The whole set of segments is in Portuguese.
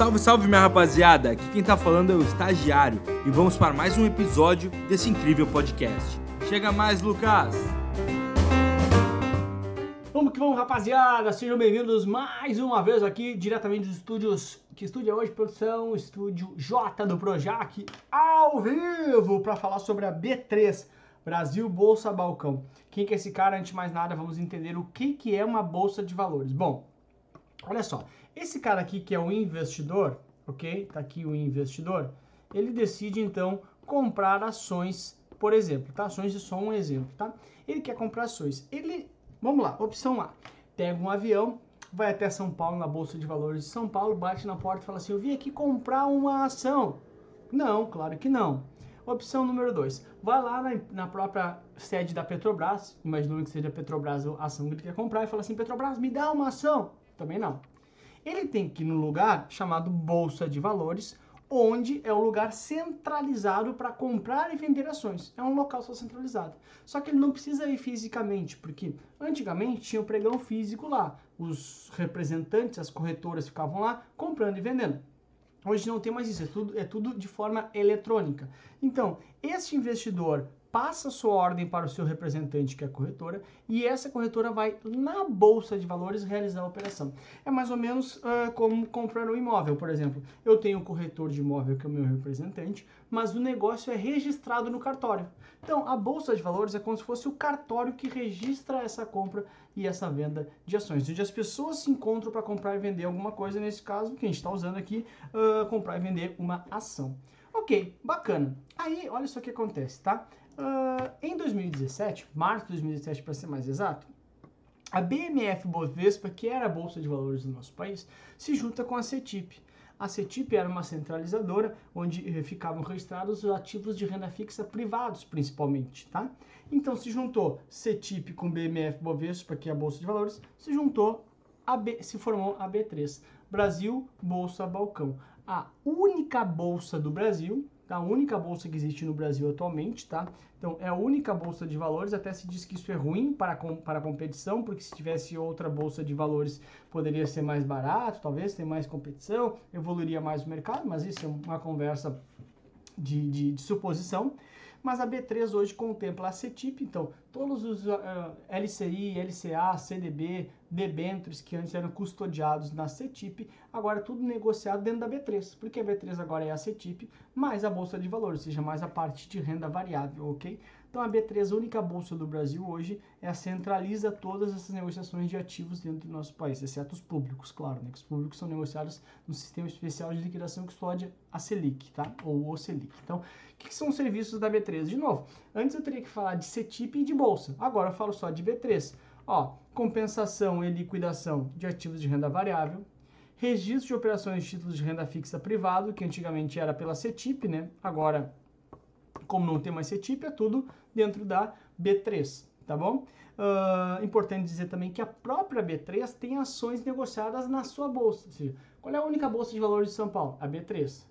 Salve, salve minha rapaziada! Aqui quem tá falando é o Estagiário e vamos para mais um episódio desse incrível podcast. Chega mais, Lucas! Vamos que vamos, rapaziada! Sejam bem-vindos mais uma vez aqui, diretamente dos estúdios. Que estúdio é hoje, produção? Estúdio J do Projac, ao vivo, para falar sobre a B3, Brasil Bolsa Balcão. Quem que é esse cara? Antes de mais nada, vamos entender o que, que é uma bolsa de valores. Bom, olha só, esse cara aqui que é o investidor, ok? Tá aqui o investidor, ele decide então comprar ações, por exemplo, tá? Ações é só um exemplo, tá? Ele quer comprar ações. Ele, vamos lá, opção A, pega um avião, vai até São Paulo, na Bolsa de Valores de São Paulo, bate na porta e fala assim: Eu vim aqui comprar uma ação. Não, claro que não. Opção número 2. Vai lá na, na, própria sede da Petrobras, imaginando que seja a Petrobras a ação que ele quer comprar, e fala assim: Petrobras, me dá uma ação. Também não. Ele tem que ir no lugar chamado Bolsa de Valores, onde é o lugar centralizado para comprar e vender ações. É um local só centralizado. Só que ele não precisa ir fisicamente, porque antigamente tinha o pregão físico lá. Os representantes, as corretoras ficavam lá comprando e vendendo. Hoje não tem mais isso, é tudo, é tudo de forma eletrônica. Então, este investidor passa sua ordem para o seu representante, que é a corretora, e essa corretora vai na bolsa de valores realizar a operação. É mais ou menos uh, como comprar um imóvel, por exemplo. Eu tenho um corretor de imóvel que é o meu representante, mas o negócio é registrado no cartório. Então, a bolsa de valores é como se fosse o cartório que registra essa compra e essa venda de ações, onde as pessoas se encontram para comprar e vender alguma coisa, nesse caso, que a gente está usando aqui, uh, comprar e vender uma ação. Ok, bacana. Aí, olha só o que acontece, tá? Uh, em 2017, março de 2017 para ser mais exato, a BMF Bovespa, que era a bolsa de valores do nosso país, se junta com a CETIP. A CETIP era uma centralizadora onde eh, ficavam registrados os ativos de renda fixa privados, principalmente, tá? Então se juntou CETIP com BMF Bovespa, que é a bolsa de valores, se juntou a B, se formou a B3, Brasil Bolsa Balcão, a única bolsa do Brasil a única bolsa que existe no Brasil atualmente, tá? Então, é a única bolsa de valores, até se diz que isso é ruim para, para a competição, porque se tivesse outra bolsa de valores poderia ser mais barato, talvez ter mais competição, evoluiria mais o mercado, mas isso é uma conversa de, de, de suposição. Mas a B3 hoje contempla a CETIP, então todos os uh, LCI, LCA, CDB, debêntures que antes eram custodiados na CETIP, agora é tudo negociado dentro da B3, porque a B3 agora é a CETIP mais a Bolsa de Valores, ou seja, mais a parte de renda variável, ok? Então a B3, a única bolsa do Brasil hoje, é a centraliza todas essas negociações de ativos dentro do nosso país, exceto os públicos, claro, né? Os públicos são negociados no Sistema Especial de Liquidação que custódia a Selic, tá? Ou o Selic. Então, o que são os serviços da B3? De novo, antes eu teria que falar de CETIP e de bolsa. Agora eu falo só de B3. Ó, compensação e liquidação de ativos de renda variável, registro de operações de títulos de renda fixa privado, que antigamente era pela CETIP, né? Agora como não tem mais CETIP, é tudo dentro da B3, tá bom? Uh, importante dizer também que a própria B3 tem ações negociadas na sua bolsa. Ou seja, qual é a única bolsa de valores de São Paulo? A B3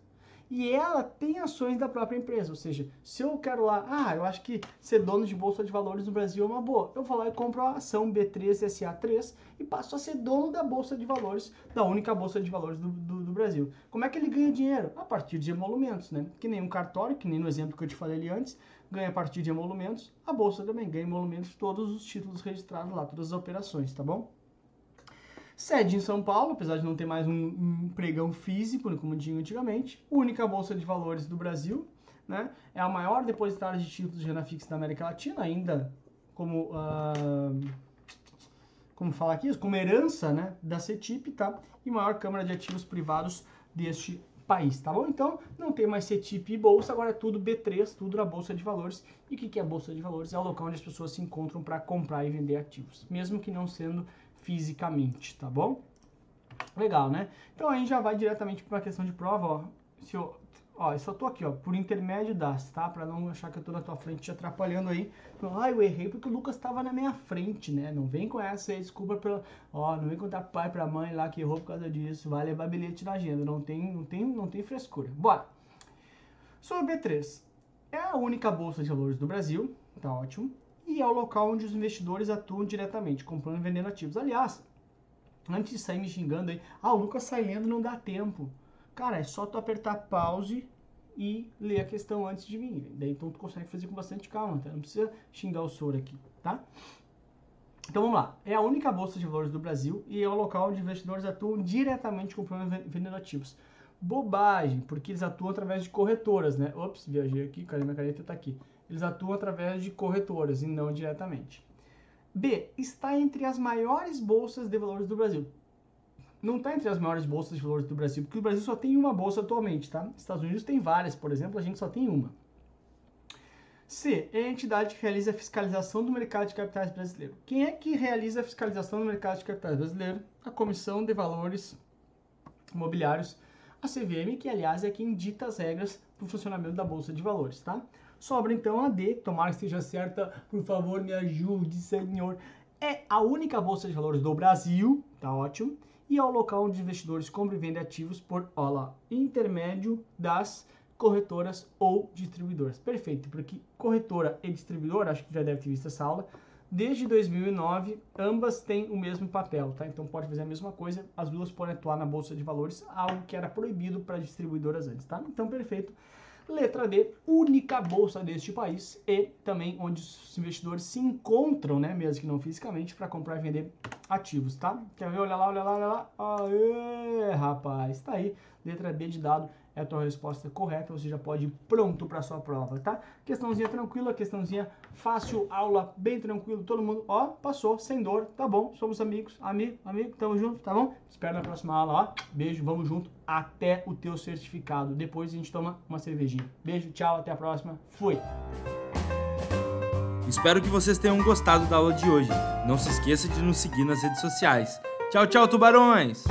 e ela tem ações da própria empresa. Ou seja, se eu quero lá, ah, eu acho que ser dono de bolsa de valores no Brasil é uma boa, eu vou lá e compro a ação B3SA3 e passo a ser dono da bolsa de valores, da única bolsa de valores do, do, do, Brasil. Como é que ele ganha dinheiro? A partir de emolumentos, né? Que nem um cartório, que nem no exemplo que eu te falei ali antes, ganha a partir de emolumentos, a bolsa também ganha emolumentos todos os títulos registrados lá, todas as operações, tá bom? Sede em São Paulo, apesar de não ter mais um, um pregão físico, como tinha antigamente. Única bolsa de valores do Brasil, né? É a maior depositária de títulos de renda fixa da América Latina, ainda como uh, como falar aqui, como herança, né, da CETIP, tá? E maior câmara de ativos privados deste país, tá bom? Então, não tem mais CETIP e bolsa, agora é tudo B3, tudo na bolsa de valores. E o que é a bolsa de valores? É o local onde as pessoas se encontram para comprar e vender ativos, mesmo que não sendo fisicamente, tá bom? Legal, né? Então a gente já vai diretamente para a questão de prova, ó. Se eu, ó, eu só tô aqui, ó, por intermédio das, tá? Para não achar que eu tô na tua frente te atrapalhando aí. Ah, eu errei porque o Lucas estava na minha frente, né? Não vem com essa aí, desculpa pela, ó, não vem contar pai, pra mãe lá que errou por causa disso, vai levar bilhete na agenda, não tem, não tem, não tem frescura. Bora. Sobre B3. É a única bolsa de valores do Brasil, tá ótimo é o local onde os investidores atuam diretamente, comprando e vendendo ativos. Aliás, antes de sair me xingando aí, ah, o Lucas sai lendo não dá tempo. Cara, é só tu apertar pause e ler a questão antes de mim. Daí então tu consegue fazer com bastante calma, tá? Não precisa xingar o soro aqui, tá? Então vamos lá. É a única bolsa de valores do Brasil e é o local onde investidores atuam diretamente comprando e vendendo ativos. Bobagem, porque eles atuam através de corretoras, né? Ops, viajei aqui, cadê minha caneta? Tá aqui. Eles atuam através de corretoras e não diretamente. B. Está entre as maiores bolsas de valores do Brasil. Não está entre as maiores bolsas de valores do Brasil, porque o Brasil só tem uma bolsa atualmente, tá? Estados Unidos tem várias, por exemplo, a gente só tem uma. C. É a entidade que realiza a fiscalização do mercado de capitais brasileiro. Quem é que realiza a fiscalização do mercado de capitais brasileiro? A Comissão de Valores Imobiliários, a CVM, que aliás é quem dita as regras para o funcionamento da Bolsa de Valores, tá? Sobra então a D, tomara que esteja certa, por favor me ajude, senhor. É a única Bolsa de Valores do Brasil, tá ótimo, e é o local onde investidores compram e vendem ativos por, lá, intermédio das corretoras ou distribuidoras. Perfeito, porque corretora e distribuidora, acho que já deve ter visto essa aula, desde 2009, ambas têm o mesmo papel, tá? Então pode fazer a mesma coisa, as duas podem atuar na bolsa de valores, algo que era proibido para distribuidoras antes, tá? Então perfeito. Letra D, única bolsa deste país e também onde os investidores se encontram, né, mesmo que não fisicamente, para comprar e vender ativos, tá? Quer ver? Olha lá, olha lá, olha lá. Aê, rapaz, tá aí. Letra D de dado é a tua resposta correta, você já pode ir pronto para sua prova, tá? Questãozinha tranquila, questãozinha fácil, aula bem tranquilo, todo mundo, ó, passou, sem dor, tá bom, somos amigos, amigo, amigo, tamo junto, tá bom? Espero na próxima aula, ó, beijo, vamos junto até o teu certificado, depois a gente toma uma cervejinha. Beijo, tchau, até a próxima, fui! Espero que vocês tenham gostado da aula de hoje. Não se esqueça de nos seguir nas redes sociais. Tchau, tchau, tubarões!